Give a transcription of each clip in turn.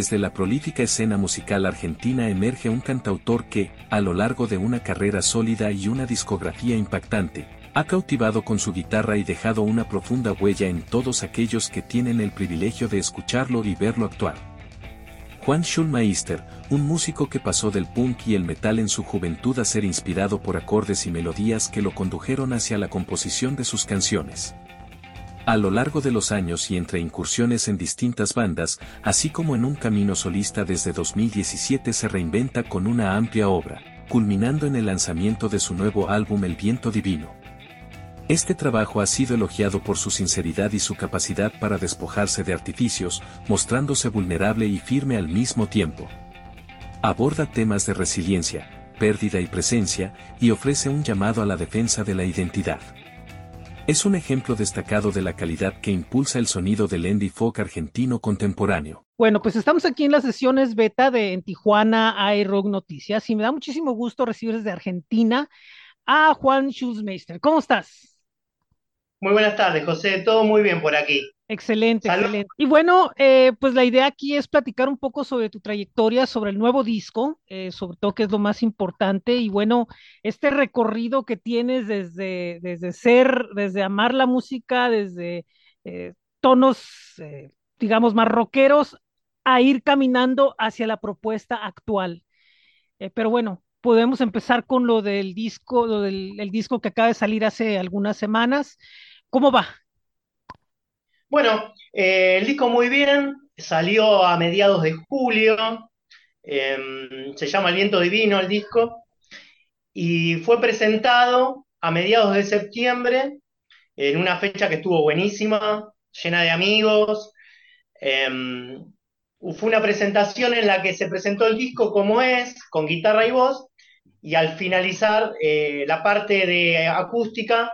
Desde la prolífica escena musical argentina emerge un cantautor que, a lo largo de una carrera sólida y una discografía impactante, ha cautivado con su guitarra y dejado una profunda huella en todos aquellos que tienen el privilegio de escucharlo y verlo actuar. Juan Schulmeister, un músico que pasó del punk y el metal en su juventud a ser inspirado por acordes y melodías que lo condujeron hacia la composición de sus canciones. A lo largo de los años y entre incursiones en distintas bandas, así como en un camino solista desde 2017 se reinventa con una amplia obra, culminando en el lanzamiento de su nuevo álbum El Viento Divino. Este trabajo ha sido elogiado por su sinceridad y su capacidad para despojarse de artificios, mostrándose vulnerable y firme al mismo tiempo. Aborda temas de resiliencia, pérdida y presencia, y ofrece un llamado a la defensa de la identidad. Es un ejemplo destacado de la calidad que impulsa el sonido del indie folk argentino contemporáneo. Bueno, pues estamos aquí en las sesiones beta de en Tijuana iRock Noticias y me da muchísimo gusto recibir desde Argentina a Juan Schulzmeister. ¿Cómo estás? Muy buenas tardes, José. Todo muy bien por aquí. Excelente, excelente. Y bueno, eh, pues la idea aquí es platicar un poco sobre tu trayectoria, sobre el nuevo disco, eh, sobre todo que es lo más importante, y bueno, este recorrido que tienes desde, desde ser, desde amar la música, desde eh, tonos, digamos, más rockeros, a ir caminando hacia la propuesta actual. pero bueno, podemos empezar con lo del disco, lo del el disco que acaba de salir hace algunas semanas. ¿Cómo va? Bueno, eh, el disco muy bien, salió a mediados de julio, em, se llama El viento divino el disco, y fue presentado a mediados de septiembre en una fecha que estuvo buenísima, llena de amigos. Em, fue una presentación en la que se presentó el disco como es, con guitarra y voz, y al finalizar eh, la parte de acústica,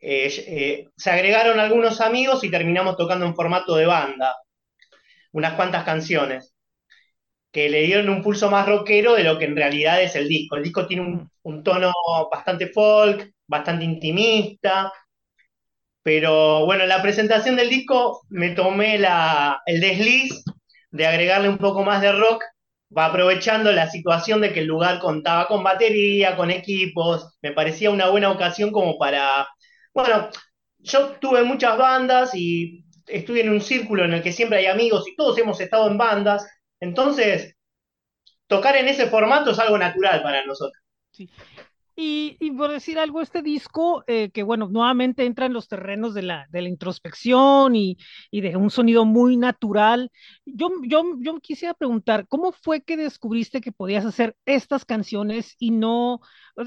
eh, eh, se agregaron algunos amigos y terminamos tocando en formato de banda, unas cuantas canciones, que le dieron un pulso más rockero de lo que en realidad es el disco. El disco tiene un, tono bastante folk, bastante intimista, pero bueno, en la presentación del disco me tomé la, el desliz de agregarle un poco más de rock, va aprovechando la situación de que el lugar contaba con batería, con equipos, me parecía una buena ocasión como para bueno, yo tuve muchas bandas y estuve en un círculo en el que siempre hay amigos y todos hemos estado en bandas, entonces tocar en ese formato es algo natural para nosotros. Sí. Y, por decir algo, este disco, eh, que bueno, nuevamente entra en los terrenos de la, de la introspección y, de un sonido muy natural. Yo, yo, yo quisiera preguntar, ¿cómo fue que descubriste que podías hacer estas canciones y no,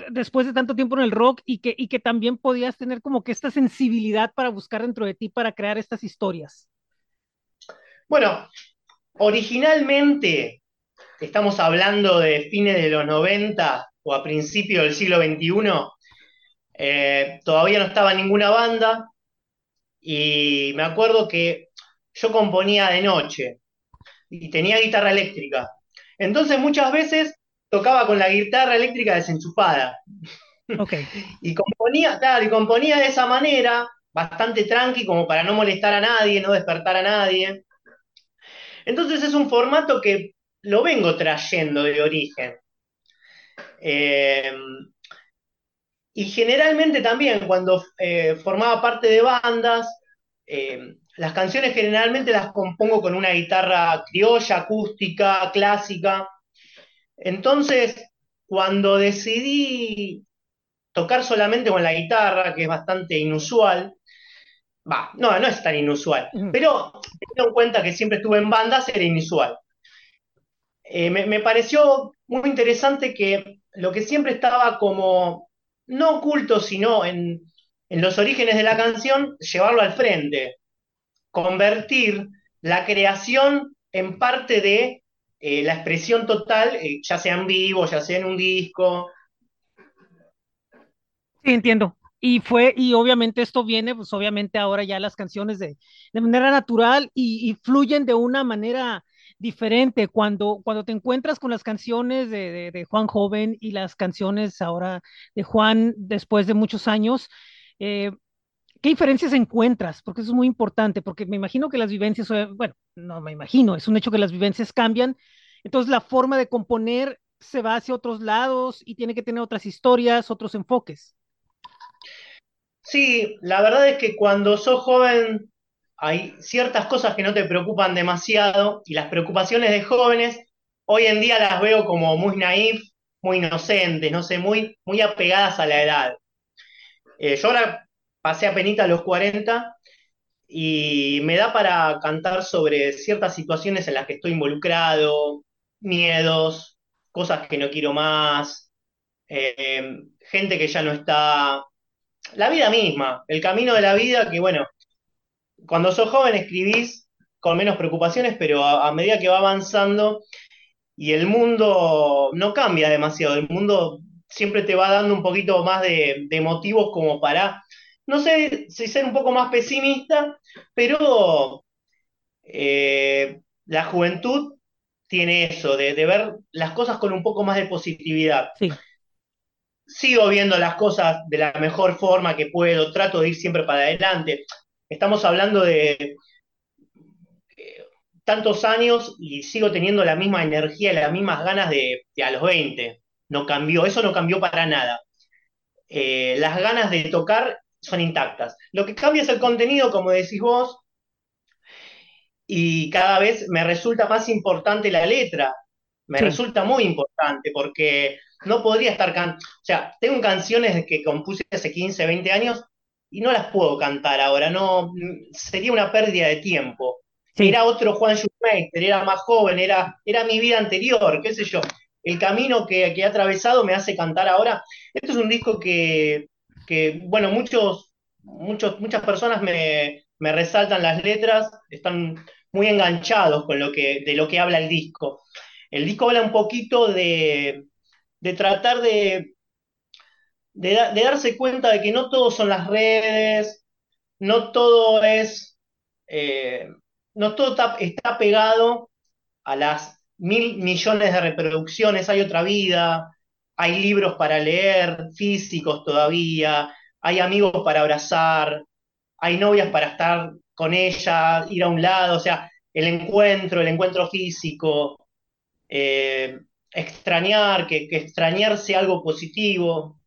después de tanto tiempo en el rock, y que, y que también podías tener como que esta sensibilidad para buscar dentro de ti para crear estas historias? Bueno, originalmente estamos hablando de fines de los 90 o a principios del siglo XXI, eh, todavía no estaba ninguna banda y me acuerdo que yo componía de noche y tenía guitarra eléctrica. Entonces muchas veces tocaba con la guitarra eléctrica desenchufada. y componía, y componía de esa manera, bastante tranqui, como para no molestar a nadie, no despertar a nadie. Entonces es un formato que lo vengo trayendo de origen. Eh, y generalmente también cuando eh, formaba parte de bandas, eh, las canciones generalmente las compongo con una guitarra criolla, acústica, clásica. Entonces, cuando decidí tocar solamente con la guitarra, que es bastante inusual, va, no, no es tan inusual, pero teniendo en cuenta que siempre estuve en bandas, era inusual. me, me, pareció muy interesante que lo que siempre estaba como, no oculto, sino en, los orígenes de la canción, llevarlo al frente, convertir la creación en parte de eh, la expresión total, eh, ya sea en vivo, ya sea en un disco. Sí, entiendo. Y fue, y obviamente esto viene, pues obviamente ahora ya las canciones de, de manera natural y, fluyen de una manera diferente cuando, cuando te encuentras con las canciones de, Juan Joven y las canciones ahora de Juan después de muchos años. Eh, ¿qué diferencias encuentras? Porque eso es muy importante, porque me imagino que las vivencias, bueno, no me imagino, es un hecho que las vivencias cambian, entonces la forma de componer se va hacia otros lados y tiene que tener otras historias, otros enfoques. Sí, la verdad es que cuando sos joven hay ciertas cosas que no te preocupan demasiado y las preocupaciones de jóvenes hoy en día las veo como muy naif, muy inocentes, no sé, muy, muy apegadas a la edad. Eh, yo ahora pasé a penita a los 40 y me da para cantar sobre ciertas situaciones en las que estoy involucrado, miedos, cosas que no quiero más, eh, gente que ya no está, la vida misma, el camino de la vida que bueno, cuando sos joven escribís con menos preocupaciones, pero a, medida que va avanzando y el mundo no cambia demasiado, el mundo siempre te va dando un poquito más de, motivos como para, no sé si ser un poco más pesimista, pero eh, la juventud tiene eso, de, ver las cosas con un poco más de positividad. Sigo viendo las cosas de la mejor forma que puedo, trato de ir siempre para adelante. Estamos hablando de eh, tantos años y sigo teniendo la misma energía y las mismas ganas de, a los 20. No cambió, eso no cambió para nada. Eh, las ganas de tocar son intactas. Lo que cambia es el contenido, como decís vos, y cada vez me resulta más importante la letra. Me resulta muy importante porque no podría estar cantando. O sea, tengo canciones que compuse hace 15, 20 años y no las puedo cantar ahora, no, sería una pérdida de tiempo. Era otro Juan Schumacher, era más joven, era, era mi vida anterior, qué sé yo. El camino que, que he atravesado me hace cantar ahora. Este es un disco que, que bueno, muchos, muchos, muchas personas me, me resaltan las letras, están muy enganchados con lo que, de lo que habla el disco. El disco habla un poquito de, de tratar de, de, darse cuenta de que no todo son las redes, no todo es, eh, no todo está, pegado a las mil millones de reproducciones, hay otra vida, hay libros para leer, físicos todavía, hay amigos para abrazar, hay novias para estar con ella, ir a un lado, o sea, el encuentro, el encuentro físico, eh, extrañar, que extrañarse algo positivo,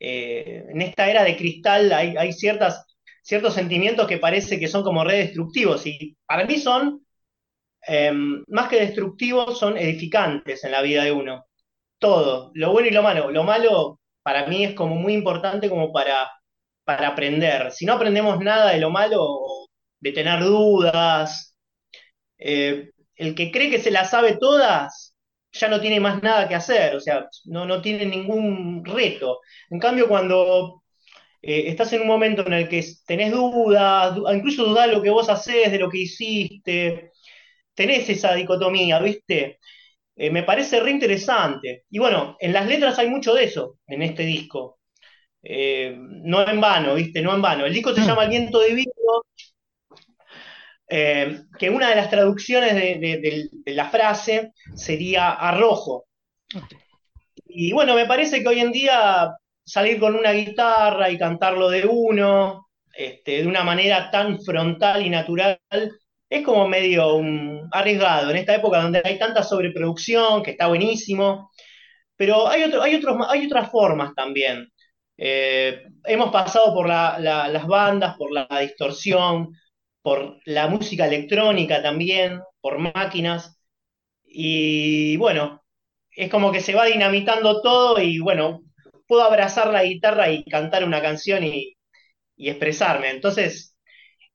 eh, en esta era de cristal hay, ciertos sentimientos que parece que son como redestructivos y para mí son, em, más que destructivos, son edificantes en la vida de uno. Todo, lo bueno y lo malo. Lo malo para mí es como muy importante como para, para aprender. Si no aprendemos nada de lo malo, de tener dudas, eh, el que cree que se las sabe todas, ya no tiene más nada que hacer, o sea, no, no tiene ningún reto. En cambio, cuando eh, estás en un momento en el que tenés dudas, incluso dudás de lo que vos haces, de lo que hiciste, tenés esa dicotomía, ¿viste? Eh, me parece re interesante. Y bueno, en las letras hay mucho de eso, en este disco. Eh, no en vano, ¿viste? No en vano. El disco se mm. llama El viento de vino eh, que una de las traducciones de, la frase sería arrojo. Y bueno, me parece que hoy en día salir con una guitarra y cantarlo de uno, este, de una manera tan frontal y natural, es como medio arriesgado en esta época donde hay tanta sobreproducción, que está buenísimo, pero hay, otro, hay, otros, hay otras formas también. Eh, hemos pasado por las bandas, por la distorsión, por la música electrónica también, por máquinas. Y bueno, es como que se va dinamitando todo y bueno, puedo abrazar la guitarra y cantar una canción y, expresarme. Entonces,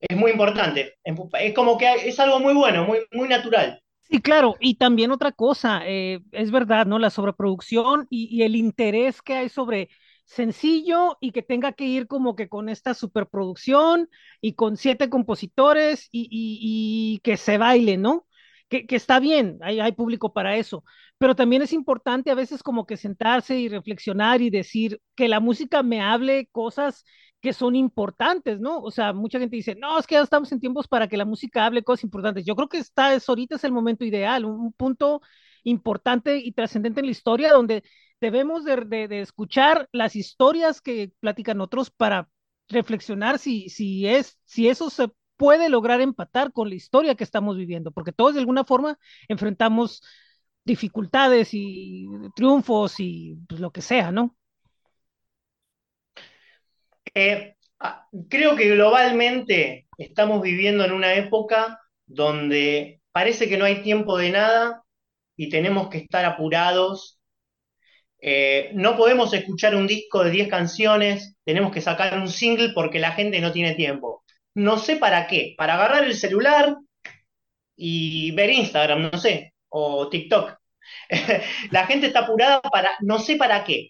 es muy importante. Es como que es algo muy bueno, muy, muy natural. Sí, claro, y también otra cosa, eh, es verdad, ¿no? La sobreproducción y, el interés que hay sobre sencillo y que tenga que ir como que con esta superproducción y con siete compositores y, que se baile, ¿no? Que, está bien, hay, hay, público para eso, pero también es importante a veces como que sentarse y reflexionar y decir que la música me hable cosas que son importantes, ¿no? O sea, mucha gente dice, no, es que ya estamos en tiempos para que la música hable cosas importantes. Yo creo que está, es, ahorita es el momento ideal, un punto importante y trascendente en la historia donde debemos de, escuchar las historias que platican otros para reflexionar si, si, es, si eso se puede lograr empatar con la historia que estamos viviendo, porque todos de alguna forma enfrentamos dificultades y triunfos y pues, lo que sea, ¿no? Eh, ah, creo que globalmente estamos viviendo en una época donde parece que no hay tiempo de nada y tenemos que estar apurados. Eh, no podemos escuchar un disco de 10 canciones, tenemos que sacar un single porque la gente no tiene tiempo. No sé para qué, para agarrar el celular y ver Instagram, no sé, o TikTok. la gente está apurada para, no sé para qué.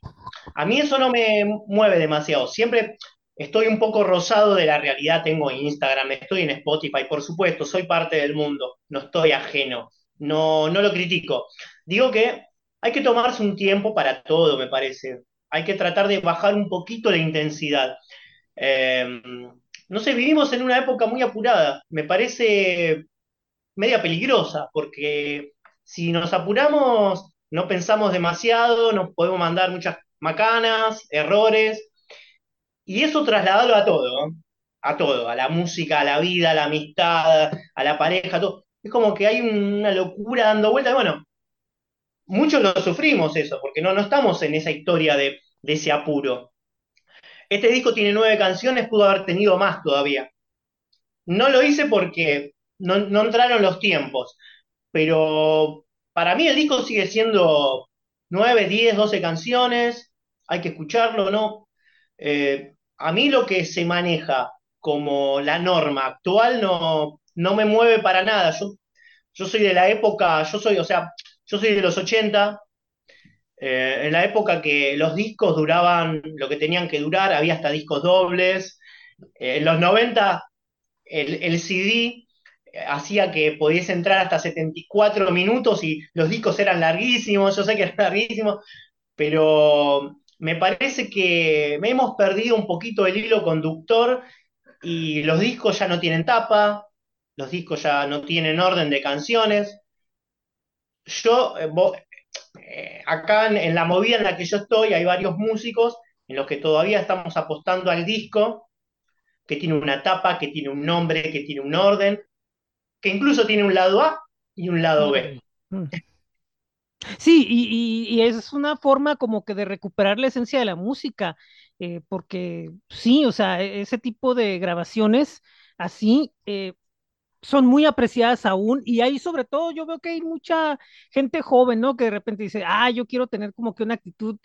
A mí eso no me mueve demasiado. Siempre estoy un poco rosado de la realidad. Tengo Instagram, estoy en Spotify, por supuesto, soy parte del mundo, no estoy ajeno, no, no lo critico. Digo que hay que tomarse un tiempo para todo, me parece. Hay que tratar de bajar un poquito la intensidad. Eh, no sé, vivimos en una época muy apurada. Me parece media peligrosa, porque si nos apuramos, no pensamos demasiado, nos podemos mandar muchas macanas, errores, y eso trasladarlo a todo, a todo, a la música, a la vida, a la amistad, a la pareja, todo. Es como que hay una locura dando vueltas. Bueno, muchos lo sufrimos eso, porque no, no estamos en esa historia de, ese apuro. Este disco tiene nueve canciones, pudo haber tenido más todavía. No lo hice porque no, no entraron los tiempos, pero para mí el disco sigue siendo 9, 10, 12 canciones, hay que escucharlo, ¿no? Eh, a mí lo que se maneja como la norma actual no, no me mueve para nada. Yo, yo soy de la época, yo soy, o sea, yo soy de los 80, eh, en la época que los discos duraban lo que tenían que durar, había hasta discos dobles. Eh, en los 90 el, CD hacía que podías entrar hasta 74 minutos y los discos eran larguísimos, yo sé que eran larguísimos, pero me parece que hemos perdido un poquito el hilo conductor y los discos ya no tienen tapa, los discos ya no tienen orden de canciones. Yo, eh, eh, acá en, la movida en la que yo estoy, hay varios músicos en los que todavía estamos apostando al disco, que tiene una tapa, que tiene un nombre, que tiene un orden, que incluso tiene un lado A y un lado B. Mm. Sí, y, es una forma como que de recuperar la esencia de la música, eh, porque sí, o sea, e, ese tipo de grabaciones así son muy apreciadas aún, y ahí sobre todo yo veo que hay mucha gente joven, ¿no? Que de repente dice, ah, yo quiero tener como que una actitud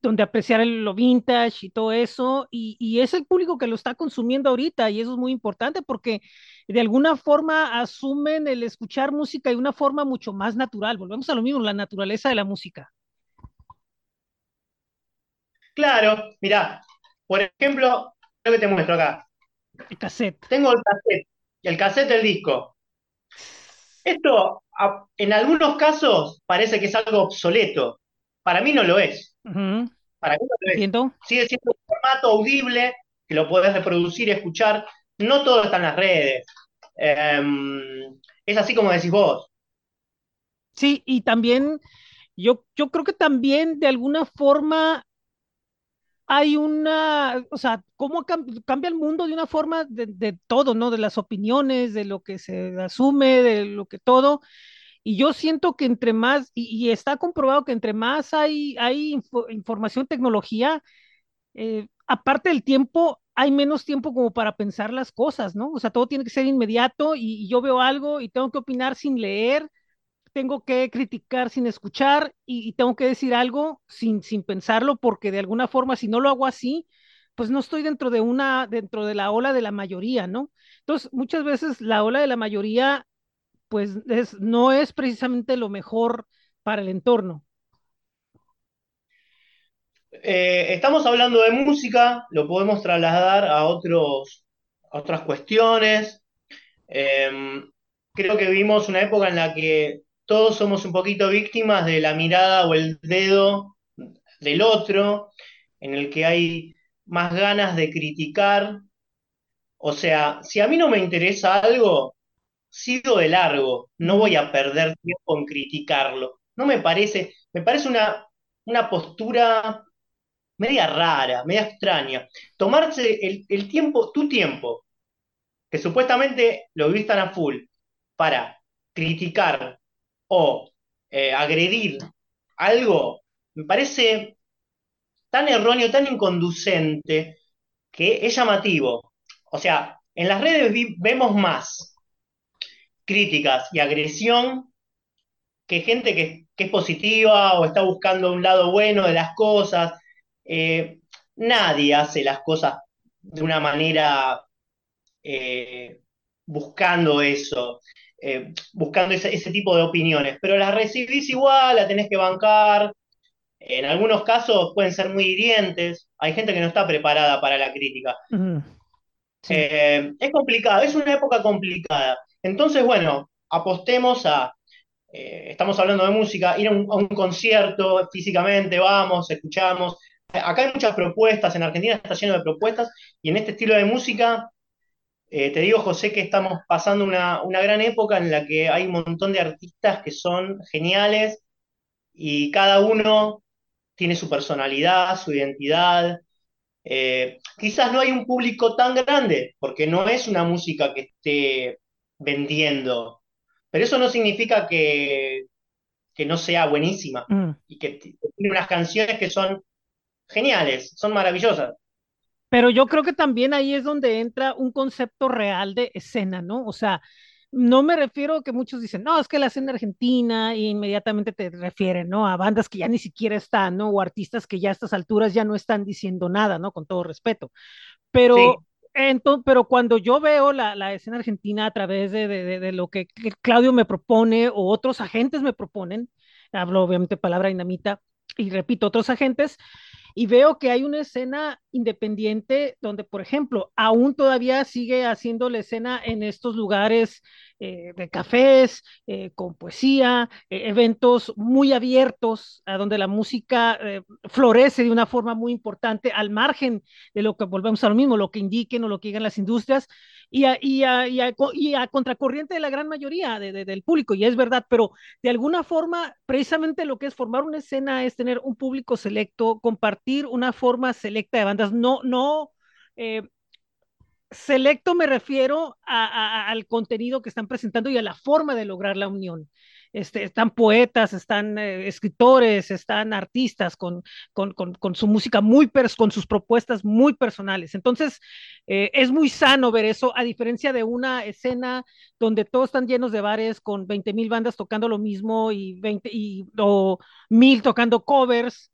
donde apreciar lo vintage y todo eso, y, es el público que lo está consumiendo ahorita, y eso es muy importante porque de alguna forma asumen el escuchar música de una forma mucho más natural. Volvemos a lo mismo, la naturaleza de la música. Claro, mira, por ejemplo, lo que te muestro acá. El cassette. Tengo el cassette, el cassette del disco. Esto, en algunos casos, parece que es algo obsoleto. Para mí no lo es. Para mí Sigue siendo un formato audible que lo podés reproducir y escuchar. No todo está en las redes. Em, es así como decís vos. Sí, y también yo, yo creo que también de alguna forma hay una, o sea, cómo cambia el mundo de una forma de, todo, ¿no? De las opiniones, de lo que se asume, de lo que todo. Y yo siento que entre más, y, está comprobado que entre más hay, hay información, tecnología, eh, aparte del tiempo, hay menos tiempo como para pensar las cosas, ¿no? O sea, todo tiene que ser inmediato y, yo veo algo y tengo que opinar sin leer, tengo que criticar sin escuchar y, tengo que decir algo sin, sin pensarlo porque de alguna forma, si no lo hago así, pues no estoy dentro de una, dentro de la ola de la mayoría, ¿no? Entonces, muchas veces la ola de la mayoría pues no es precisamente lo mejor para el entorno. Eh, estamos hablando de música, lo podemos trasladar a, otros, otras cuestiones. Em, creo que vivimos una época en la que todos somos un poquito víctimas de la mirada o el dedo del otro, en el que hay más ganas de criticar. O sea, si a mí no me interesa algo, sigo de largo, no voy a perder tiempo en criticarlo. No me parece, me parece una, una postura media rara, media extraña. Tomarse el, tiempo, tu tiempo, que supuestamente lo vivís a full, para criticar o eh, agredir algo, me parece tan erróneo, tan inconducente, que es llamativo. O sea, en las redes vemos más críticas y agresión que gente que, es positiva o está buscando un lado bueno de las cosas. Eh, nadie hace las cosas de una manera eh, buscando eso, eh, buscando ese, tipo de opiniones, pero las recibís igual, la tenés que bancar. En algunos casos pueden ser muy hirientes. Hay gente que no está preparada para la crítica. es complicado, es una época complicada. Entonces, bueno, apostemos a, eh, estamos hablando de música, ir a un, concierto físicamente, vamos, escuchamos. Acá hay muchas propuestas, en Argentina está lleno de propuestas, y en este estilo de música, eh, te digo, José, que estamos pasando una, gran época en la que hay un montón de artistas que son geniales y cada uno tiene su personalidad, su identidad. Eh, quizás no hay un público tan grande, porque no es una música que esté vendiendo, pero eso no significa que, no sea buenísima mm. y que tiene unas canciones que son geniales, son maravillosas. Pero yo creo que también ahí es donde entra un concepto real de escena, ¿no? O sea, no me refiero a que muchos dicen, no, es que la escena argentina, y inmediatamente te refieren, ¿no? A bandas que ya ni siquiera están, ¿no? O artistas que ya a estas alturas ya no están diciendo nada, ¿no? Con todo respeto. Pero entonces, pero cuando yo veo la, escena argentina a través de, lo que, Claudio me propone o otros agentes me proponen, hablo obviamente palabra dinamita, y repito, otros agentes, y veo que hay una escena independiente donde, por ejemplo, aún todavía sigue haciendo la escena en estos lugares eh, de cafés, eh, con poesía, eh, eventos muy abiertos, a donde la música florece de una forma muy importante, al margen de lo que volvemos a lo mismo, lo que indiquen o lo que digan las industrias, y a, contracorriente de la gran mayoría del público, y es verdad, pero de alguna forma, precisamente lo que es formar una escena es tener un público selecto, compartir una forma selecta de no, no, eh, selecto me refiero al contenido que están presentando y a la forma de lograr la unión. Este, están poetas, están eh, escritores, están artistas con, su música muy, con sus propuestas muy personales. Entonces, eh, es muy sano ver eso, a diferencia de una escena donde todos están llenos de bares con 20 mil bandas tocando lo mismo y 20 y, mil tocando covers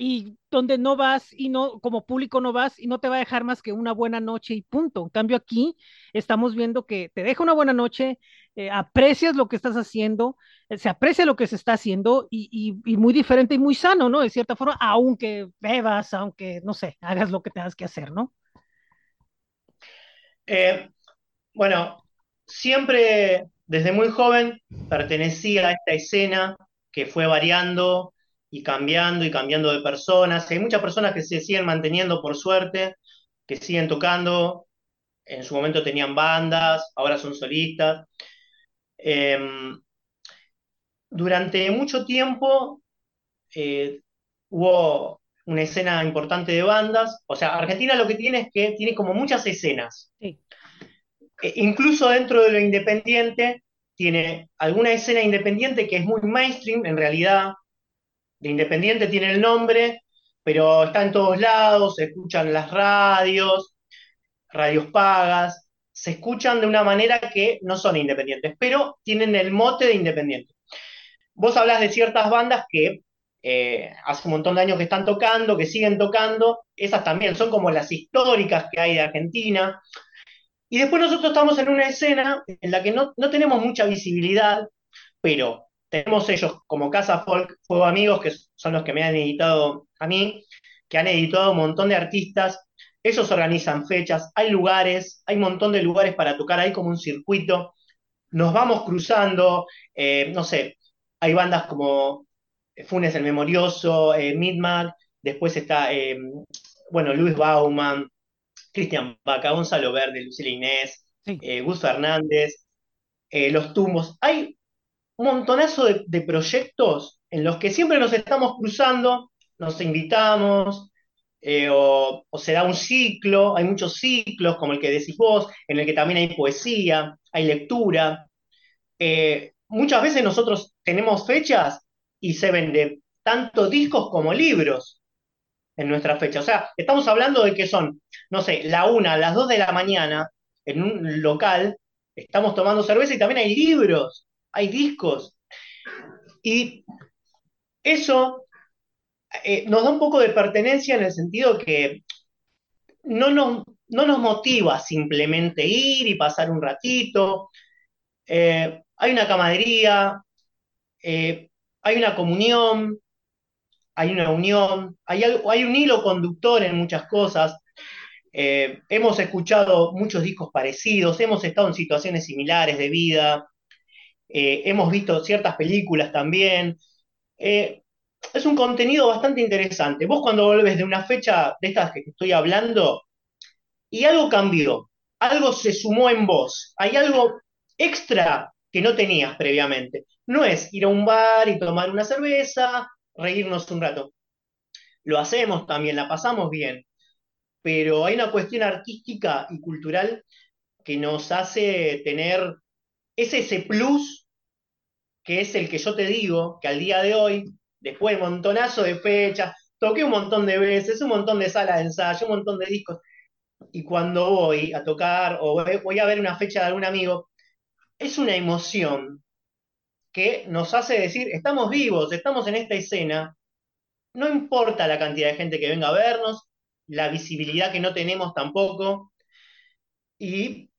y donde no vas y no, como público no vas y no te va a dejar más que una buena noche y punto. En cambio aquí estamos viendo que te deja una buena noche, eh, aprecias lo que estás haciendo, eh, se aprecia lo que se está haciendo y, muy diferente y muy sano, ¿no? De cierta forma, aunque bebas, aunque, no sé, hagas lo que tengas que hacer, ¿no? Eh, bueno, siempre desde muy joven pertenecía a esta escena que fue variando y cambiando y cambiando de personas. Hay muchas personas que se siguen manteniendo por suerte, que siguen tocando. En su momento tenían bandas, ahora son solistas. Em, durante mucho tiempo eh, hubo una escena importante de bandas. O sea, Argentina lo que tiene es que tiene como muchas escenas. E incluso dentro de lo independiente, tiene alguna escena independiente que es muy mainstream en realidad, de Independiente tiene el nombre, pero está en todos lados, se escuchan las radios, radios pagas, se escuchan de una manera que no son independientes, pero tienen el mote de independiente. Vos hablas de ciertas bandas que eh, hace un montón de años que están tocando, que siguen tocando, esas también son como las históricas que hay de Argentina. Y después nosotros estamos en una escena en la que no, no tenemos mucha visibilidad, pero tenemos ellos como Casa Folk, Fuego Amigos, que son los que me han editado a mí, que han editado un montón de artistas. Ellos organizan fechas, hay lugares, hay un montón de lugares para tocar, hay como un circuito. Nos vamos cruzando, eh, no sé, hay bandas como Funes el Memorioso, eh, Midmar, después está, eh, bueno, Luis Bauman, Cristian Baca, Gonzalo Verde, Lucila Inés, Gus Fernández, Los Tumbos. Hay un montonazo de, proyectos en los que siempre nos estamos cruzando, nos invitamos, eh, o, se da un ciclo, hay muchos ciclos como el que decís vos, en el que también hay poesía, hay lectura. Eh, muchas veces nosotros tenemos fechas y se venden tanto discos como libros en nuestra fecha. O sea, estamos hablando de que son, no sé, la una, las dos de la mañana en un local, estamos tomando cerveza y también hay libros, hay discos. Y eso eh, nos da un poco de pertenencia en el sentido que no nos, no nos motiva simplemente ir y pasar un ratito. Eh, hay una camadería, eh, hay una comunión, hay una unión, hay, hay un hilo conductor en muchas cosas. hemos escuchado muchos discos parecidos, hemos estado en situaciones similares de vida, hemos visto ciertas películas también es un contenido bastante interesante. Vos cuando volvés de una fecha de estas que estoy hablando y algo cambió, algo se sumó en vos, hay algo extra que no tenías previamente. No es ir a un bar y tomar una cerveza, reírnos un rato. Lo hacemos también, la pasamos bien, pero hay una cuestión artística y cultural que nos hace tener ese, ese plus que es el que yo te digo, que al día de hoy después de montonazo de fechas, toqué un montón de veces, un montón de salas de ensayo, un montón de discos, y cuando voy a tocar o voy a ver una fecha de algún amigo, es una emoción que nos hace decir, estamos vivos, estamos en esta escena, no importa la cantidad de gente que venga a vernos, la visibilidad que no tenemos tampoco, y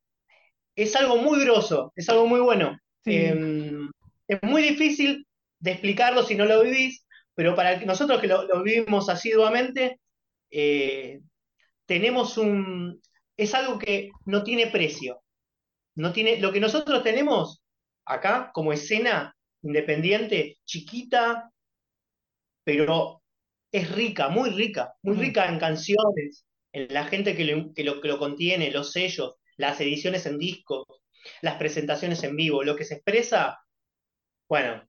es algo muy groso, es algo muy bueno. Em, es muy difícil de explicarlo si no lo vivís, pero para nosotros que lo, vivimos asiduamente, eh, tenemos un. es algo que no tiene precio. No tiene, lo que nosotros tenemos acá como escena independiente, chiquita, pero es rica, muy rica, muy rica en canciones, en la gente que lo, que lo, que lo contiene, los sellos, las ediciones en discos, las presentaciones en vivo, lo que se expresa, bueno,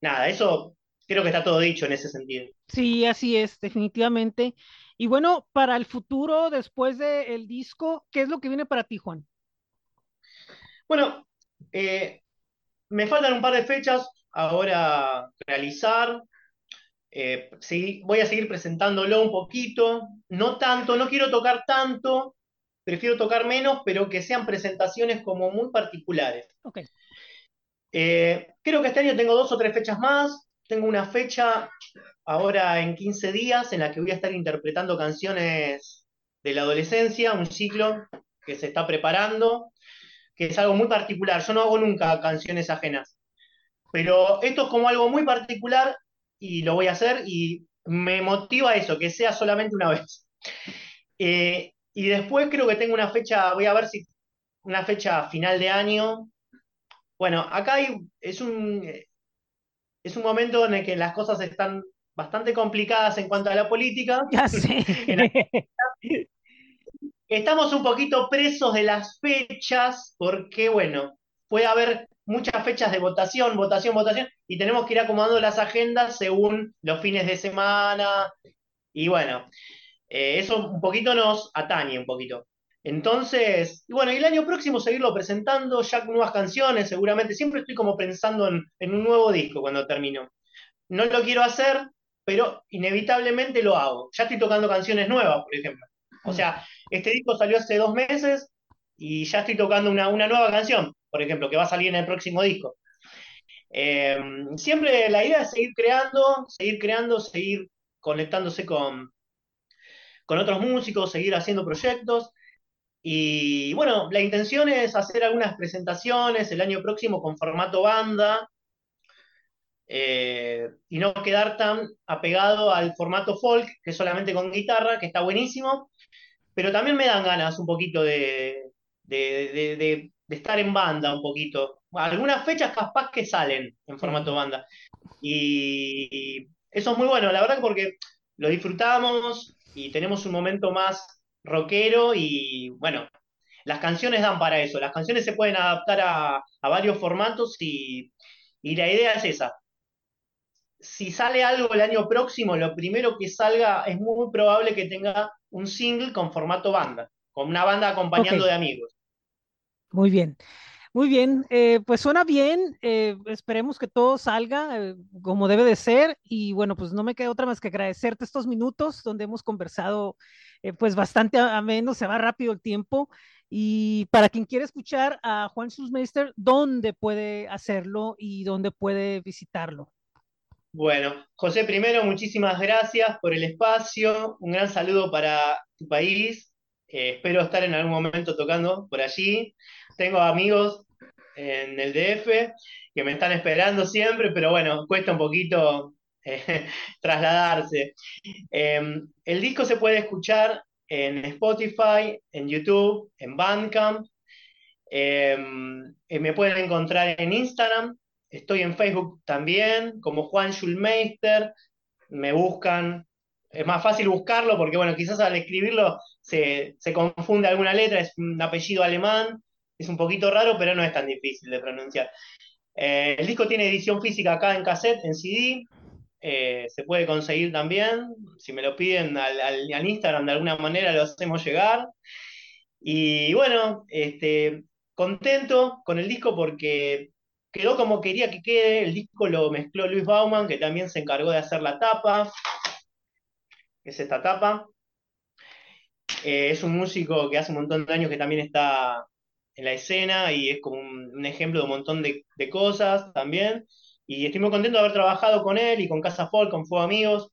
nada, eso creo que está todo dicho en ese sentido. Sí, así es, definitivamente. Y bueno, para el futuro, después del disco, ¿qué es lo que viene para ti, Juan? Bueno, eh, me faltan un par de fechas ahora realizar. Eh, sí, voy a seguir presentándolo un poquito, no tanto, no quiero tocar tanto, prefiero tocar menos, pero que sean presentaciones como muy particulares. Okay. Eh, creo que este año tengo dos o tres fechas más. Tengo una fecha ahora en 15 días en la que voy a estar interpretando canciones de la adolescencia, un ciclo que se está preparando, que es algo muy particular. Yo no hago nunca canciones ajenas, pero esto es como algo muy particular y lo voy a hacer y me motiva eso, que sea solamente una vez. Eh, y después creo que tengo una fecha, voy a ver si una fecha final de año bueno, acá hay, es un, es un momento en el que las cosas están bastante complicadas en cuanto a la política. Ya sé. Estamos un poquito presos de las fechas porque, bueno, puede haber muchas fechas de votación, votación, votación, y tenemos que ir acomodando las agendas según los fines de semana. Y bueno, eh, eso un poquito nos atañe un poquito. Entonces, bueno, y el año próximo seguirlo presentando, ya con nuevas canciones, seguramente. Siempre estoy como pensando en, un nuevo disco cuando termino. No lo quiero hacer, pero inevitablemente lo hago. Ya estoy tocando canciones nuevas, por ejemplo. O sea, este disco salió hace dos meses y ya estoy tocando una, nueva canción, por ejemplo, que va a salir en el próximo disco. Eh, siempre la idea es seguir creando, seguir creando, seguir conectándose con, con otros músicos, seguir haciendo proyectos. Y bueno, la intención es hacer algunas presentaciones el año próximo con formato banda eh, y no quedar tan apegado al formato folk, que es solamente con guitarra, que está buenísimo, pero también me dan ganas un poquito de, de, estar en banda un poquito. Algunas fechas capaz que salen en formato banda. Y eso es muy bueno, la verdad, porque lo disfrutamos y tenemos un momento más rockero y bueno, las canciones dan para eso, las canciones se pueden adaptar a, varios formatos y, la idea es esa. si sale algo el año próximo, lo primero que salga es muy probable que tenga un single con formato banda, con una banda acompañando de amigos. Muy bien. Muy bien, eh, pues suena bien, eh, esperemos que todo salga eh, como debe de ser y bueno, pues no me queda otra más que agradecerte estos minutos donde hemos conversado pues bastante ameno, se va rápido el tiempo y para quien quiera escuchar a Juan Schulmeister, ¿dónde puede hacerlo y dónde puede visitarlo? Bueno, José, primero muchísimas gracias por el espacio, un gran saludo para tu país, espero estar en algún momento tocando por allí. Tengo amigos en el DF, que me están esperando siempre, pero bueno, cuesta un poquito eh, trasladarse. Em, el disco se puede escuchar en Spotify, en YouTube, en Bandcamp. Em, eh, me pueden encontrar en Instagram. Estoy en Facebook también, como Juan Schulmeister. Me buscan. Es más fácil buscarlo porque, bueno, quizás al escribirlo se, confunde alguna letra, es un apellido alemán es un poquito raro, pero no es tan difícil de pronunciar. Eh, el disco tiene edición física acá en cassette, en CD. Eh, se puede conseguir también. Si me lo piden al, Instagram de alguna manera, lo hacemos llegar. Y bueno, este, contento con el disco porque quedó como quería que quede. El disco lo mezcló Luis Bauman, que también se encargó de hacer la tapa. Es esta tapa. Eh, es un músico que hace un montón de años que también está en la escena y es como un, ejemplo de un montón de, cosas también. Y estoy muy contento de haber trabajado con él y con Casa Folk, con Fuego Amigos.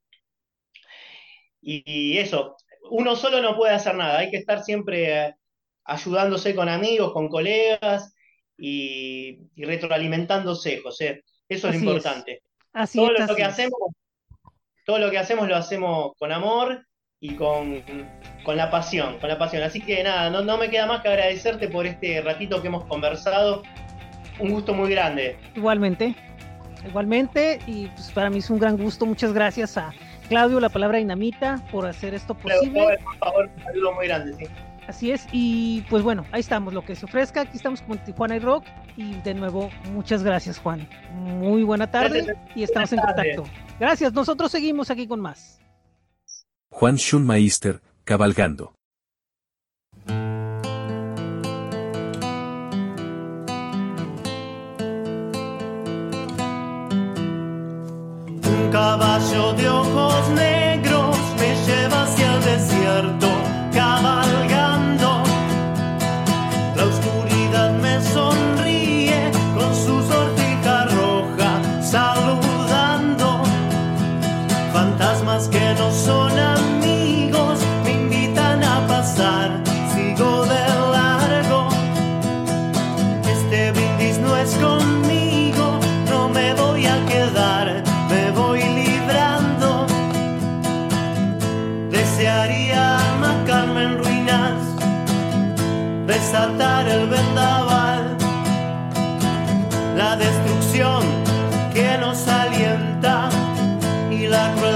Y, eso, uno solo no puede hacer nada, hay que estar siempre eh, ayudándose con amigos, con colegas y, retroalimentándose, José. Eso es lo importante. Así todo lo que hacemos, todo lo que hacemos lo hacemos con amor y con, la pasión, con la pasión. Así que nada, no, no me queda más que agradecerte por este ratito que hemos conversado. Un gusto muy grande. Igualmente, igualmente, y pues para mí es un gran gusto. Muchas gracias a Claudio, la palabra dinamita, por hacer esto posible. Por favor, un saludo muy grande, sí. Así es, y pues bueno, ahí estamos, lo que se ofrezca, aquí estamos con Tijuana y Rock, y de nuevo, muchas gracias Juan. Muy buena tarde y estamos en contacto. Gracias, nosotros seguimos aquí con más. Juan Schulmeister, cabalgando. Un caballo de ojos negros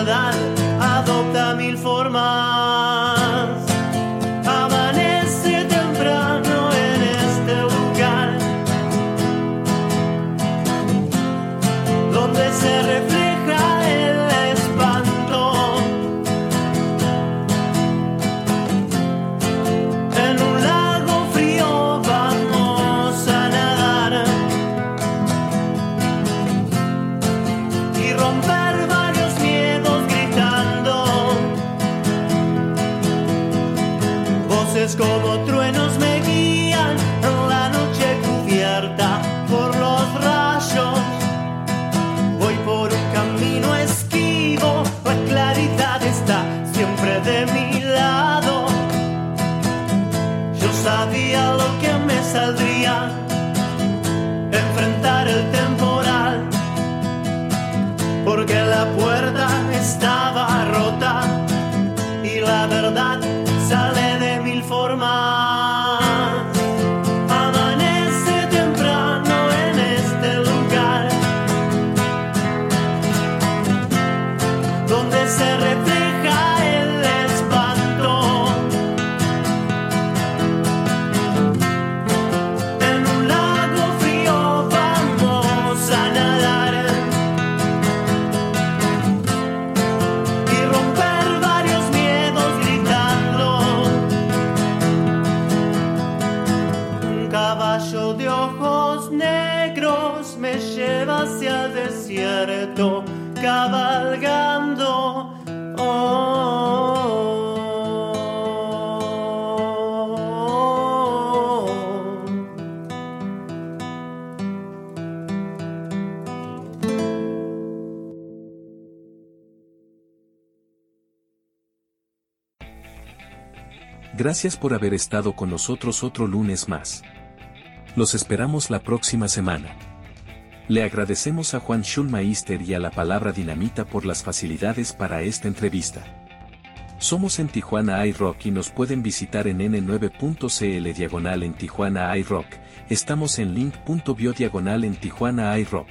la crueldad adopta mil formas. porque la puerta estaba rota y la verdad sale de mil formas. Gracias por haber estado con nosotros otro lunes más. Los esperamos la próxima semana. Le agradecemos a Juan Schulmeister y a la palabra Dinamita por las facilidades para esta entrevista. Somos en Tijuana iRock y nos pueden visitar en n9.cl diagonal en Tijuana iRock. Estamos en link.bio diagonal en Tijuana iRock.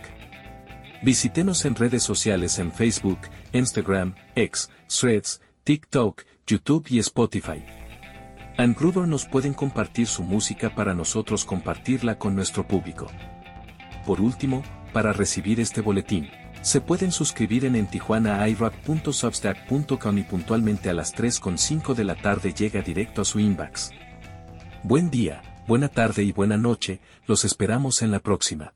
Visítenos en redes sociales en Facebook, Instagram, X, Threads, TikTok, YouTube y Spotify. Crudo nos pueden compartir su música para nosotros compartirla con nuestro público. Por último, para recibir este boletín, se pueden suscribir en entijuanairock.substack.com y puntualmente a las 3.5 de la tarde llega directo a su inbox. Buen día, buena tarde y buena noche, los esperamos en la próxima.